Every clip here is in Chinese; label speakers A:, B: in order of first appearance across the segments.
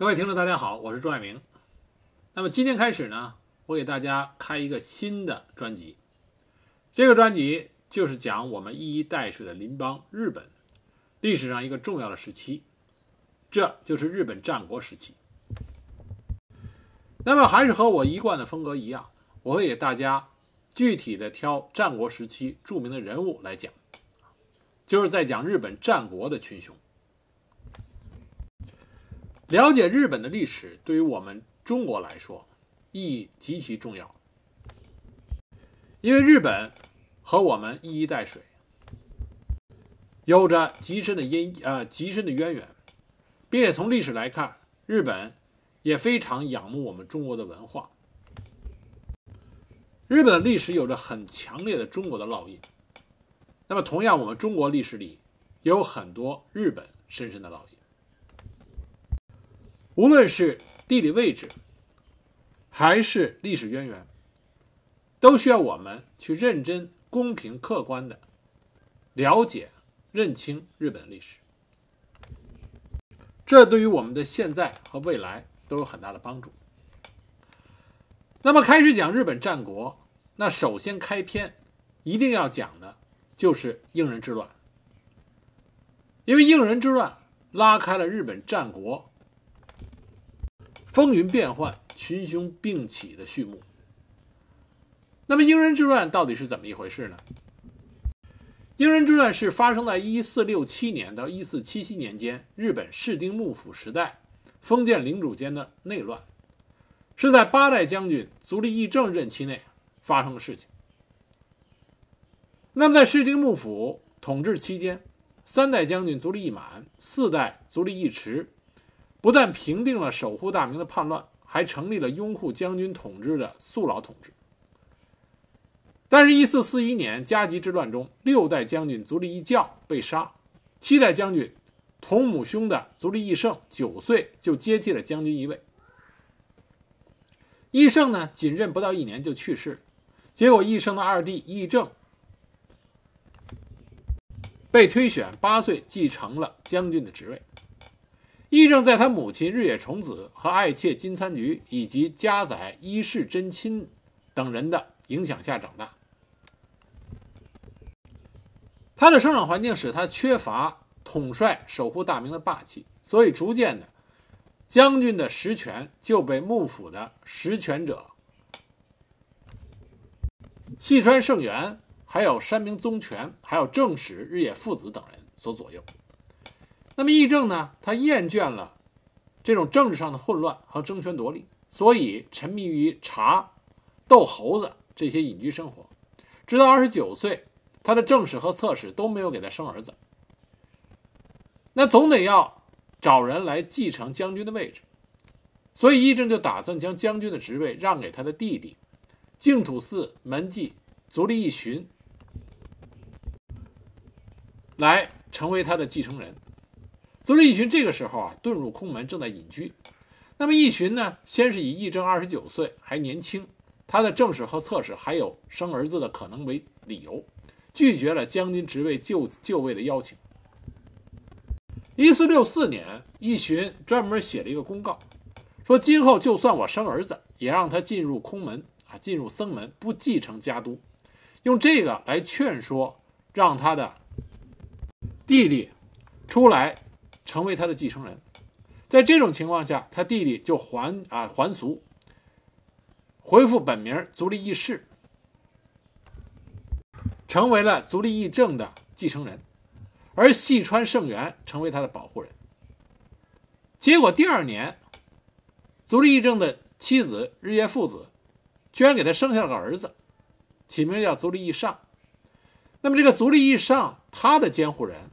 A: 各位听众，大家好，我是朱爱明。那么今天开始呢，我给大家开一个新的专辑。这个专辑就是讲我们一衣带水的邻邦日本历史上一个重要的时期，这就是日本战国时期。那么还是和我一贯的风格一样，我会给大家具体的挑战国时期著名的人物来讲，就是在讲日本战国的群雄。了解日本的历史，对于我们中国来说意义极其重要，因为日本和我们一衣带水，有着极深的因呃极深的渊源，并且从历史来看，日本也非常仰慕我们中国的文化。日本的历史有着很强烈的中国的烙印，那么同样，我们中国历史里也有很多日本深深的烙印。无论是地理位置，还是历史渊源，都需要我们去认真、公平、客观的了解、认清日本历史。这对于我们的现在和未来都有很大的帮助。那么，开始讲日本战国，那首先开篇一定要讲的就是应仁之乱，因为应仁之乱拉开了日本战国。风云变幻、群雄并起的序幕。那么，英人之乱到底是怎么一回事呢？英人之乱是发生在一四六七年到一四七七年间，日本室町幕府时代封建领主间的内乱，是在八代将军足利义政任期内发生的事情。那么，在室町幕府统治期间，三代将军足利义满、四代足利义持。不但平定了守护大明的叛乱，还成立了拥护将军统治的肃老统治。但是，一四四一年加急之乱中，六代将军足利义教被杀，七代将军同母兄的足利义胜九岁就接替了将军一位。义胜呢，仅任不到一年就去世，结果义胜的二弟义正被推选八岁继承了将军的职位。义正在他母亲日野重子和爱妾金参菊以及家宰伊势真亲等人的影响下长大。他的生长环境使他缺乏统帅守护大名的霸气，所以逐渐的，将军的实权就被幕府的实权者细川胜元、还有山明宗权、还有正史日野父子等人所左右。那么，议政呢？他厌倦了这种政治上的混乱和争权夺利，所以沉迷于茶、斗猴子这些隐居生活。直到二十九岁，他的正史和侧史都没有给他生儿子。那总得要找人来继承将军的位置，所以议政就打算将将军的职位让给他的弟弟净土寺门迹足利义寻，来成为他的继承人。足利义寻这个时候啊，遁入空门，正在隐居。那么义寻呢，先是以义正二十九岁还年轻，他的正史和侧史还有生儿子的可能为理由，拒绝了将军职位就就位的邀请。一四六四年，义寻专门写了一个公告，说今后就算我生儿子，也让他进入空门啊，进入僧门，不继承家督，用这个来劝说，让他的弟弟出来。成为他的继承人，在这种情况下，他弟弟就还啊还俗，恢复本名足利义士，成为了足利义政的继承人，而细川胜元成为他的保护人。结果第二年，足利义政的妻子日夜父子居然给他生下了个儿子，起名叫足利义尚。那么这个足利义尚，他的监护人。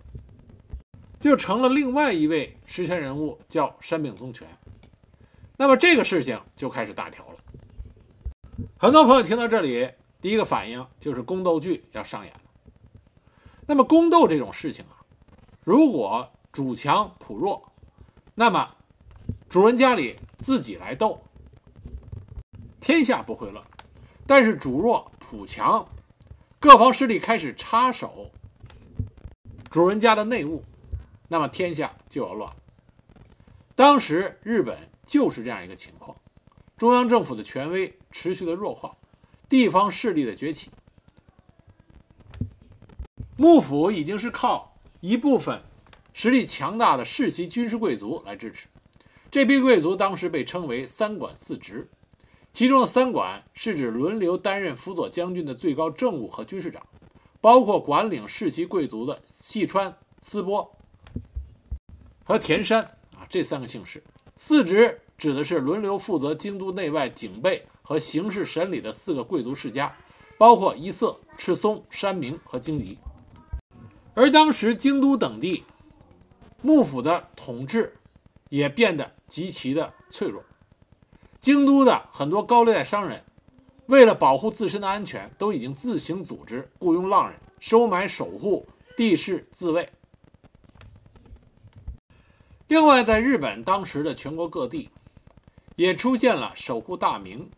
A: 就成了另外一位实权人物，叫山秉宗权。那么这个事情就开始大条了。很多朋友听到这里，第一个反应就是宫斗剧要上演了。那么宫斗这种事情啊，如果主强仆弱，那么主人家里自己来斗，天下不会乱；但是主弱仆强，各方势力开始插手主人家的内务。那么天下就要乱。当时日本就是这样一个情况，中央政府的权威持续的弱化，地方势力的崛起。幕府已经是靠一部分实力强大的世袭军事贵族来支持，这批贵族当时被称为三管四职，其中的三管是指轮流担任辅佐将军的最高政务和军事长，包括管领世袭贵族的细川、斯波和田山啊这三个姓氏。四职指的是轮流负责京都内外警备和刑事审理的四个贵族世家，包括一色、赤松、山明和京吉。而当时京都等地幕府的统治也变得极其的脆弱，京都的很多高利贷商人为了保护自身的安全，都已经自行组织雇佣浪人收买守护地势自卫。另外，在日本当时的全国各地也出现了守护大名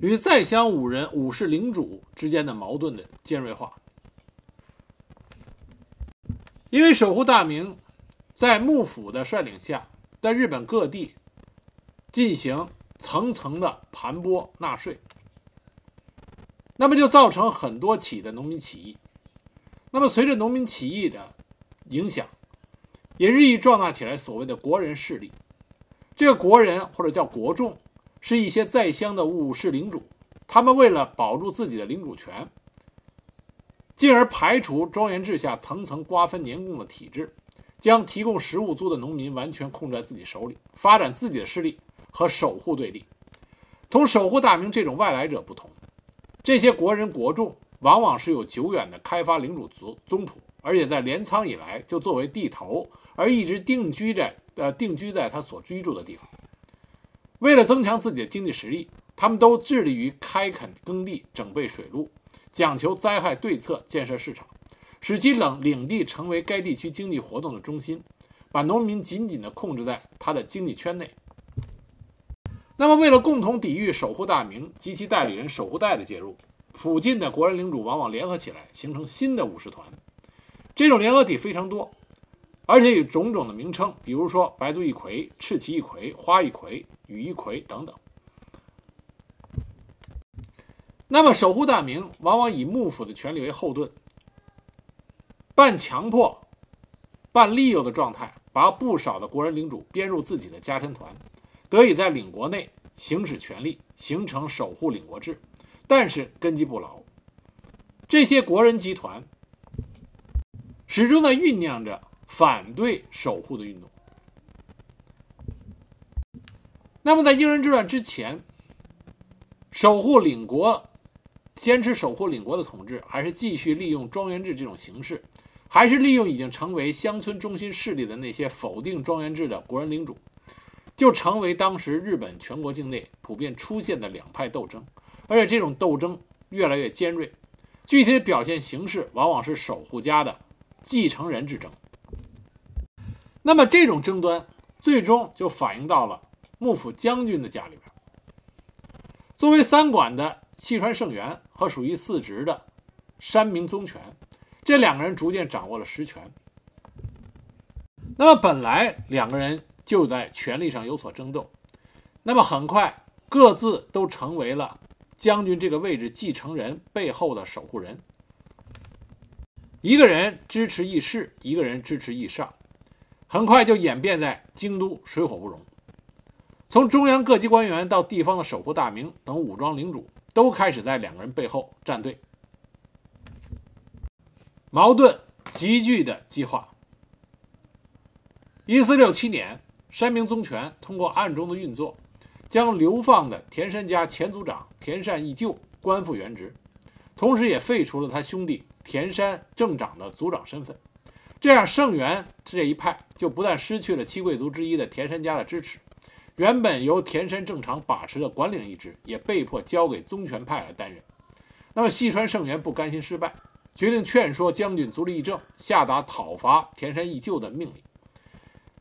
A: 与在乡五人武士领主之间的矛盾的尖锐化。因为守护大名，在幕府的率领下，在日本各地进行层层的盘剥纳税，那么就造成很多起的农民起义。那么随着农民起义的影响，也日益壮大起来所谓的国人势力。这个国人或者叫国众，是一些在乡的武士领主，他们为了保住自己的领主权。进而排除庄园制下层层瓜分年贡的体制，将提供食物租的农民完全控制在自己手里，发展自己的势力和守护对立。同守护大名这种外来者不同，这些国人国众往往是有久远的开发领主族宗谱，而且在镰仓以来就作为地头而一直定居在呃定居在他所居住的地方。为了增强自己的经济实力，他们都致力于开垦耕地、整备水路。讲求灾害对策，建设市场，使其领领地成为该地区经济活动的中心，把农民紧紧地控制在他的经济圈内。那么，为了共同抵御守护大名及其代理人守护代的介入，附近的国人领主往往联合起来，形成新的武士团。这种联合体非常多，而且有种种的名称，比如说白族一揆、赤旗一揆、花一揆、羽一揆等等。那么，守护大名往往以幕府的权力为后盾，半强迫、半利诱的状态，把不少的国人领主编入自己的家臣团，得以在领国内行使权力，形成守护领国制。但是根基不牢，这些国人集团始终在酝酿着反对守护的运动。那么，在英人之乱之前，守护领国。坚持守护领国的统治，还是继续利用庄园制这种形式，还是利用已经成为乡村中心势力的那些否定庄园制的国人领主，就成为当时日本全国境内普遍出现的两派斗争，而且这种斗争越来越尖锐，具体的表现形式往往是守护家的继承人之争。那么这种争端最终就反映到了幕府将军的家里边，作为三管的。细川胜元和属于四职的山明宗权，这两个人逐渐掌握了实权。那么本来两个人就在权力上有所争斗，那么很快各自都成为了将军这个位置继承人背后的守护人。一个人支持义士，一个人支持义上，很快就演变在京都水火不容。从中央各级官员到地方的守护大名等武装领主。都开始在两个人背后站队，矛盾急剧的激化。一四六七年，山明宗权通过暗中的运作，将流放的田山家前族长田善义旧官复原职，同时也废除了他兄弟田山正长的族长身份。这样，盛元这一派就不但失去了七贵族之一的田山家的支持。原本由田山正常把持的管领一职，也被迫交给宗权派来担任。那么细川胜元不甘心失败，决定劝说将军足利义政下达讨伐田山义旧的命令。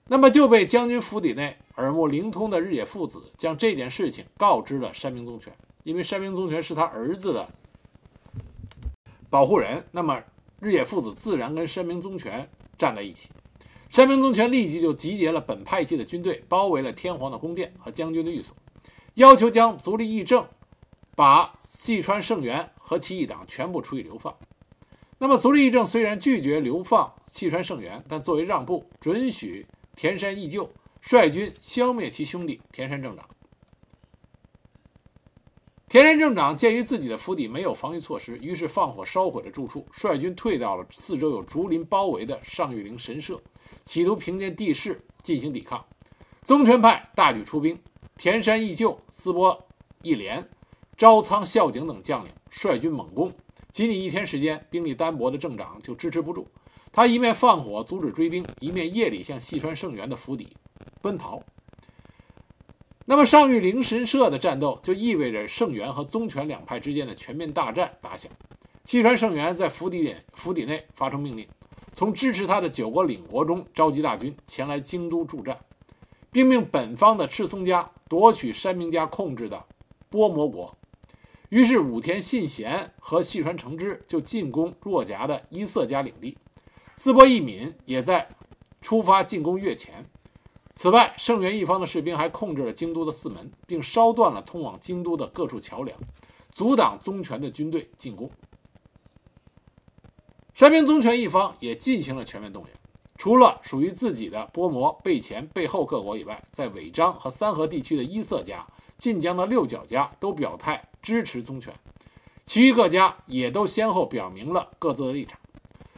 A: 那么就被将军府邸内耳目灵通的日野父子将这件事情告知了山明宗权，因为山明宗权是他儿子的保护人，那么日野父子自然跟山明宗权站在一起。山明宗权立即就集结了本派系的军队，包围了天皇的宫殿和将军的寓所，要求将足利义政、把细川胜元和其一党全部处以流放。那么，足利义政虽然拒绝流放细川胜元，但作为让步，准许田山义就率军消灭其兄弟田山正长。田山正长鉴于自己的府邸没有防御措施，于是放火烧毁了住处，率军退到了四周有竹林包围的上玉陵神社，企图凭借地势进行抵抗。宗权派大举出兵，田山义就、斯波义廉、朝仓孝景等将领率军猛攻。仅仅一天时间，兵力单薄的正长就支持不住，他一面放火阻止追兵，一面夜里向细川胜元的府邸奔逃。那么上玉灵神社的战斗就意味着圣元和宗权两派之间的全面大战打响。西川圣元在府邸内府邸内发出命令，从支持他的九国领国中召集大军前来京都助战，并命本方的赤松家夺取山明家控制的波摩国。于是武田信贤和细川承之就进攻若狭的伊色家领地，淄波义敏也在出发进攻越前。此外，盛元一方的士兵还控制了京都的四门，并烧断了通往京都的各处桥梁，阻挡宗权的军队进攻。山明宗权一方也进行了全面动员，除了属于自己的波摩、背前、背后各国以外，在尾张和三河地区的伊色家、晋江的六角家都表态支持宗权，其余各家也都先后表明了各自的立场。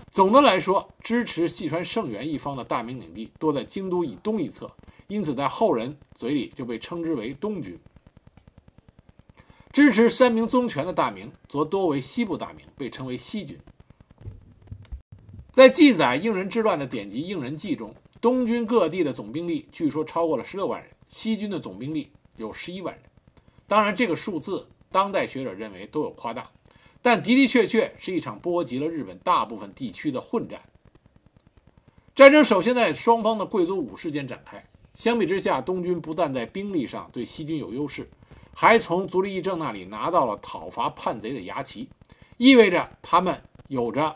A: 总的来说，支持细川胜元一方的大名领地多在京都以东一侧，因此在后人嘴里就被称之为东军；支持山明宗权的大名则多为西部大名，被称为西军。在记载应仁之乱的典籍《应仁记》中，东军各地的总兵力据说超过了十六万人，西军的总兵力有十一万人。当然，这个数字当代学者认为都有夸大。但的的确确是一场波及了日本大部分地区的混战。战争首先在双方的贵族武士间展开。相比之下，东军不但在兵力上对西军有优势，还从足利义政那里拿到了讨伐叛贼的牙旗，意味着他们有着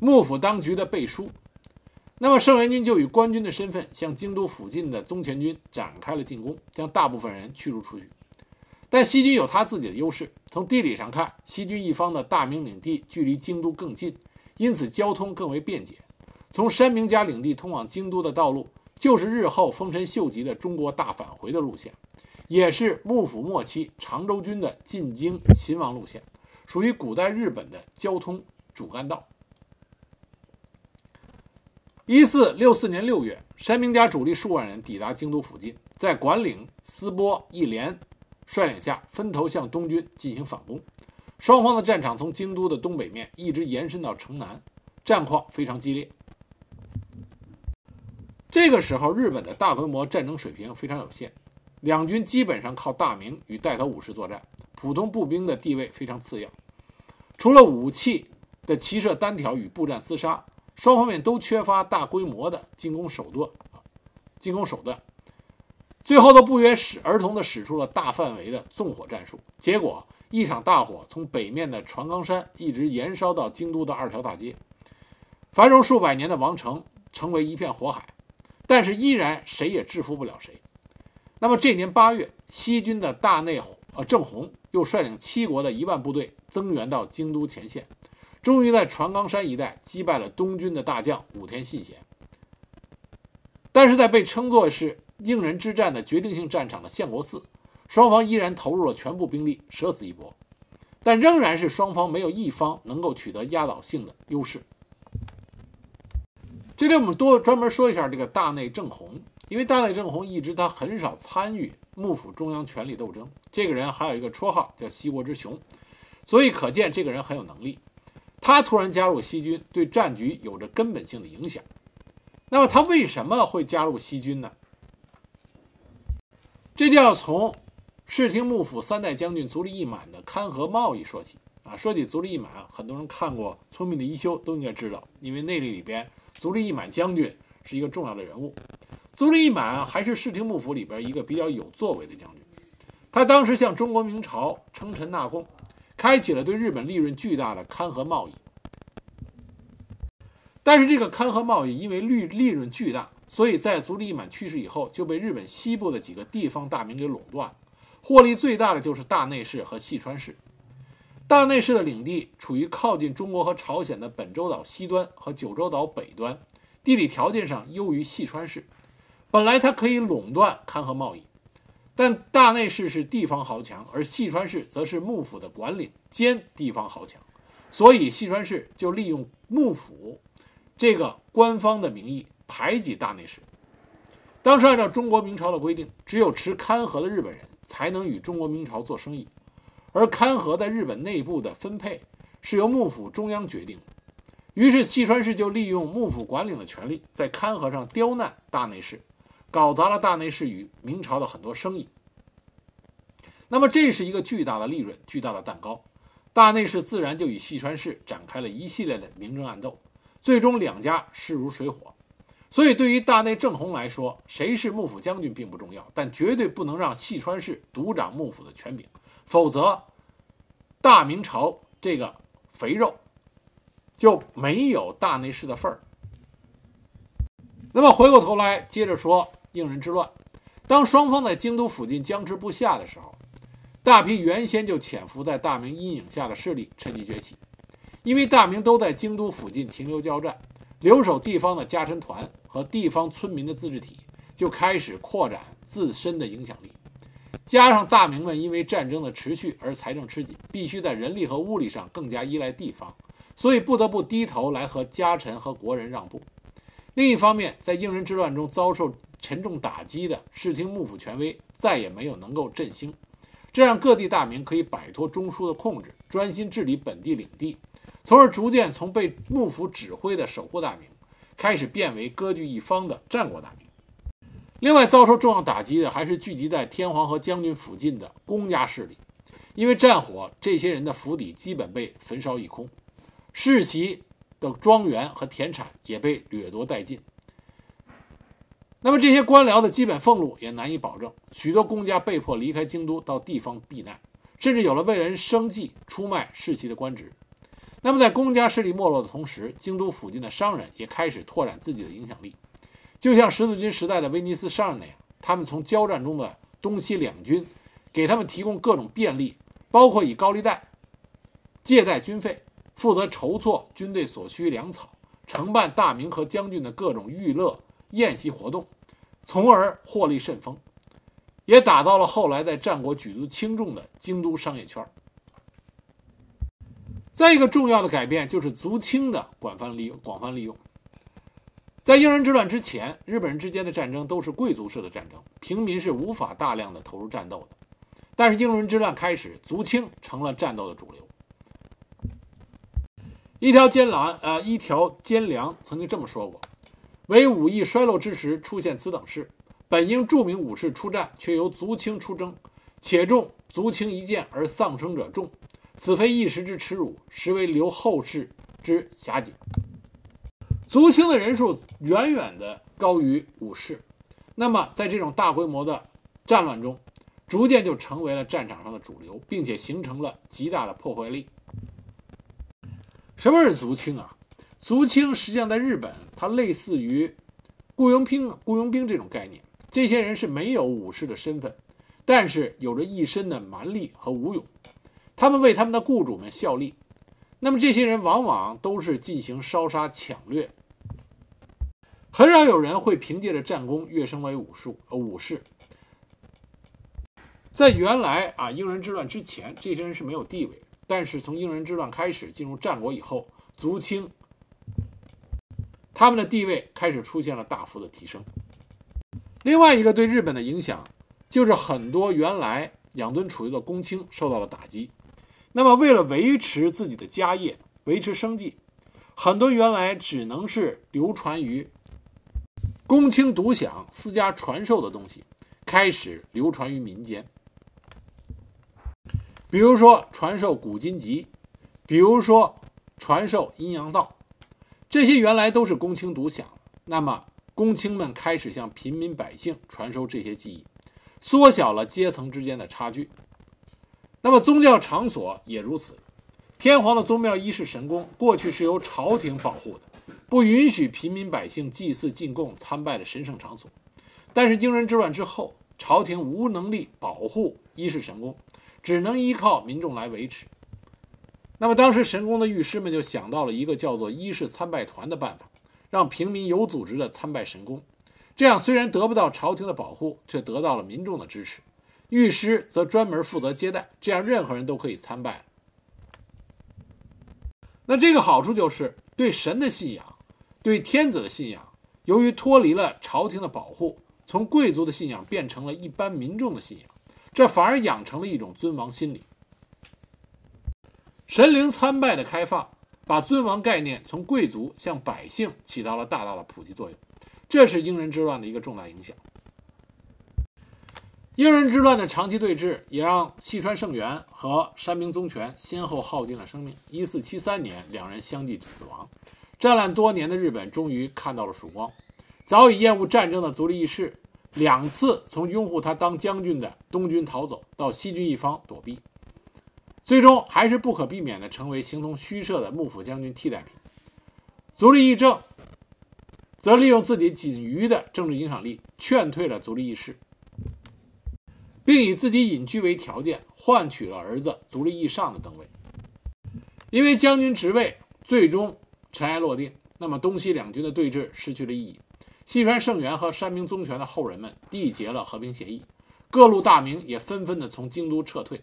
A: 幕府当局的背书。那么，盛元军就以官军的身份向京都附近的宗权军展开了进攻，将大部分人驱逐出去。但西军有他自己的优势。从地理上看，西军一方的大名领地距离京都更近，因此交通更为便捷。从山明家领地通往京都的道路，就是日后丰臣秀吉的中国大返回的路线，也是幕府末期长州军的进京勤王路线，属于古代日本的交通主干道。一四六四年六月，山明家主力数万人抵达京都附近，在管领斯波一连。率领下分头向东军进行反攻，双方的战场从京都的东北面一直延伸到城南，战况非常激烈。这个时候，日本的大规模战争水平非常有限，两军基本上靠大名与带头武士作战，普通步兵的地位非常次要。除了武器的骑射单挑与步战厮杀，双方面都缺乏大规模的进攻手段。进攻手段。最后都不约使儿童的使出了大范围的纵火战术，结果一场大火从北面的船冈山一直延烧到京都的二条大街，繁荣数百年的王城成为一片火海，但是依然谁也制服不了谁。那么这年八月，西军的大内呃正弘又率领七国的一万部队增援到京都前线，终于在船冈山一带击败了东军的大将武田信贤，但是在被称作是。应仁之战的决定性战场的相国寺，双方依然投入了全部兵力，舍死一搏，但仍然是双方没有一方能够取得压倒性的优势。这里我们多专门说一下这个大内正弘，因为大内正弘一直他很少参与幕府中央权力斗争，这个人还有一个绰号叫西国之雄，所以可见这个人很有能力。他突然加入西军，对战局有着根本性的影响。那么他为什么会加入西军呢？这就要从室町幕府三代将军足利义满的勘合贸易说起啊。说起足利义满，很多人看过《聪明的一休》都应该知道，因为内里里边足利义满将军是一个重要的人物。足利义满还是室町幕府里边一个比较有作为的将军，他当时向中国明朝称臣纳贡，开启了对日本利润巨大的勘合贸易。但是这个勘合贸易因为利利润巨大，所以在足利义满去世以后，就被日本西部的几个地方大名给垄断，获利最大的就是大内氏和细川氏。大内氏的领地处于靠近中国和朝鲜的本州岛西端和九州岛北端，地理条件上优于细川氏，本来它可以垄断勘合贸易。但大内氏是地方豪强，而细川氏则是幕府的管领兼地方豪强，所以细川氏就利用幕府这个官方的名义排挤大内氏。当时按照中国明朝的规定，只有持勘合的日本人才能与中国明朝做生意，而勘合在日本内部的分配是由幕府中央决定的。于是细川氏就利用幕府管领的权力，在勘合上刁难大内氏。搞砸了大内氏与明朝的很多生意，那么这是一个巨大的利润、巨大的蛋糕，大内氏自然就与细川氏展开了一系列的明争暗斗，最终两家势如水火。所以对于大内正弘来说，谁是幕府将军并不重要，但绝对不能让细川氏独掌幕府的权柄，否则大明朝这个肥肉就没有大内氏的份儿。那么回过头来接着说。应仁之乱，当双方在京都附近僵持不下的时候，大批原先就潜伏在大明阴影下的势力趁机崛起。因为大明都在京都附近停留交战，留守地方的家臣团和地方村民的自治体就开始扩展自身的影响力。加上大明们因为战争的持续而财政吃紧，必须在人力和物力上更加依赖地方，所以不得不低头来和家臣和国人让步。另一方面，在应仁之乱中遭受沉重打击的视听幕府权威再也没有能够振兴，这让各地大名可以摆脱中枢的控制，专心治理本地领地，从而逐渐从被幕府指挥的守护大名，开始变为割据一方的战国大名。另外，遭受重要打击的还是聚集在天皇和将军附近的公家势力，因为战火，这些人的府邸基本被焚烧一空，世袭的庄园和田产也被掠夺殆尽。那么这些官僚的基本俸禄也难以保证，许多公家被迫离开京都到地方避难，甚至有了为人生计出卖世袭的官职。那么在公家势力没落的同时，京都附近的商人也开始拓展自己的影响力，就像十字军时代的威尼斯商人那样，他们从交战中的东西两军给他们提供各种便利，包括以高利贷借贷军费，负责筹措军队所需粮草，承办大明和将军的各种娱乐。宴席活动，从而获利甚丰，也打造了后来在战国举足轻重的京都商业圈。再一个重要的改变就是足轻的广泛利用。广泛利用，在应仁之乱之前，日本人之间的战争都是贵族式的战争，平民是无法大量的投入战斗的。但是应仁之乱开始，足轻成了战斗的主流。一条奸狼，呃，一条奸良曾经这么说过。为武艺衰落之时出现此等事，本应著名武士出战，却由足轻出征，且中足轻一箭而丧生者众，此非一时之耻辱，实为留后世之遐景。足轻的人数远远的高于武士，那么在这种大规模的战乱中，逐渐就成为了战场上的主流，并且形成了极大的破坏力。什么是足轻啊？足轻实际上在日本，它类似于雇佣兵、雇佣兵这种概念。这些人是没有武士的身份，但是有着一身的蛮力和武勇，他们为他们的雇主们效力。那么这些人往往都是进行烧杀抢掠，很少有人会凭借着战功跃升为武术呃武士。在原来啊应人之乱之前，这些人是没有地位，但是从应人之乱开始进入战国以后，足轻。他们的地位开始出现了大幅的提升。另外一个对日本的影响，就是很多原来养尊处优的公卿受到了打击。那么，为了维持自己的家业、维持生计，很多原来只能是流传于公卿独享、私家传授的东西，开始流传于民间。比如说传授古今集，比如说传授阴阳道。这些原来都是公卿独享，那么公卿们开始向平民百姓传授这些技艺，缩小了阶层之间的差距。那么宗教场所也如此，天皇的宗庙仪式神宫过去是由朝廷保护的，不允许平民百姓祭祀进贡参拜的神圣场所。但是英人之乱之后，朝廷无能力保护伊势神宫，只能依靠民众来维持。那么当时神宫的御师们就想到了一个叫做伊势参拜团的办法，让平民有组织的参拜神宫。这样虽然得不到朝廷的保护，却得到了民众的支持。御师则专门负责接待，这样任何人都可以参拜。那这个好处就是对神的信仰，对天子的信仰，由于脱离了朝廷的保护，从贵族的信仰变成了一般民众的信仰，这反而养成了一种尊王心理。神灵参拜的开放，把尊王概念从贵族向百姓起到了大大的普及作用，这是英人之乱的一个重大影响。英人之乱的长期对峙，也让细川胜元和山明宗权先后耗尽了生命。一四七三年，两人相继死亡。战乱多年的日本终于看到了曙光。早已厌恶战争的足利义士，两次从拥护他当将军的东军逃走，到西军一方躲避，最终还是不可避免地成为形同虚设的幕府将军替代品。足利义政则利用自己仅余的政治影响力，劝退了足利义士。并以自己隐居为条件，换取了儿子足利义尚的登位。因为将军职位最终尘埃落定，那么东西两军的对峙失去了意义。西川胜元和山明宗权的后人们缔结了和平协议，各路大名也纷纷的从京都撤退。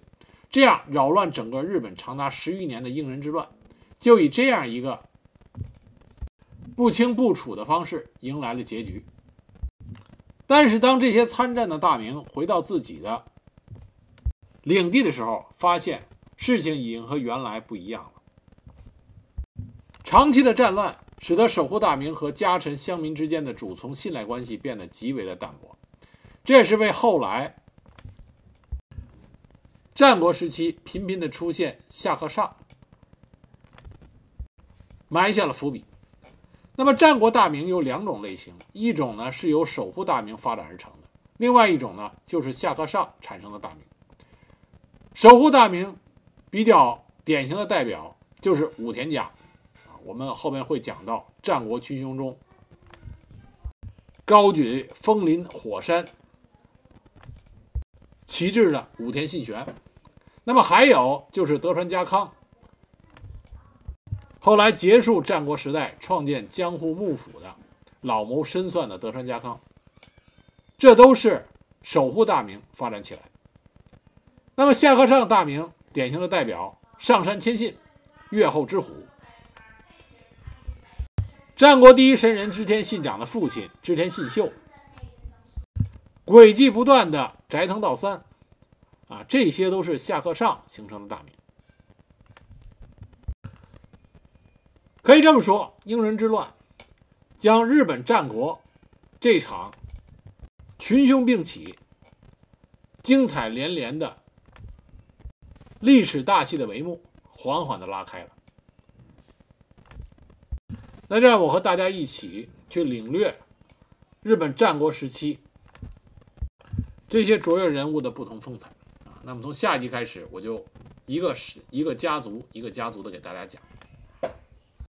A: 这样扰乱整个日本长达十余年的应人之乱，就以这样一个不清不楚的方式迎来了结局。但是，当这些参战的大明回到自己的领地的时候，发现事情已经和原来不一样了。长期的战乱使得守护大明和家臣乡民之间的主从信赖关系变得极为的淡薄，这也是为后来战国时期频频的出现下和上埋下了伏笔。那么，战国大名有两种类型，一种呢是由守护大名发展而成的，另外一种呢就是下克上产生的大名。守护大名比较典型的代表就是武田家，啊，我们后面会讲到战国群雄中高举风林火山旗帜的武田信玄。那么还有就是德川家康。后来结束战国时代，创建江户幕府的老谋深算的德川家康，这都是守护大名发展起来。那么下克上大名典型的代表上杉谦信、越后之虎，战国第一神人织田信长的父亲织田信秀，诡计不断的斋藤道三，啊，这些都是下克上形成的大名。可以这么说，英人之乱将日本战国这场群雄并起、精彩连连的历史大戏的帷幕缓缓的拉开了。那让我和大家一起去领略日本战国时期这些卓越人物的不同风采啊。那么从下集开始，我就一个是一个家族一个家族的给大家讲。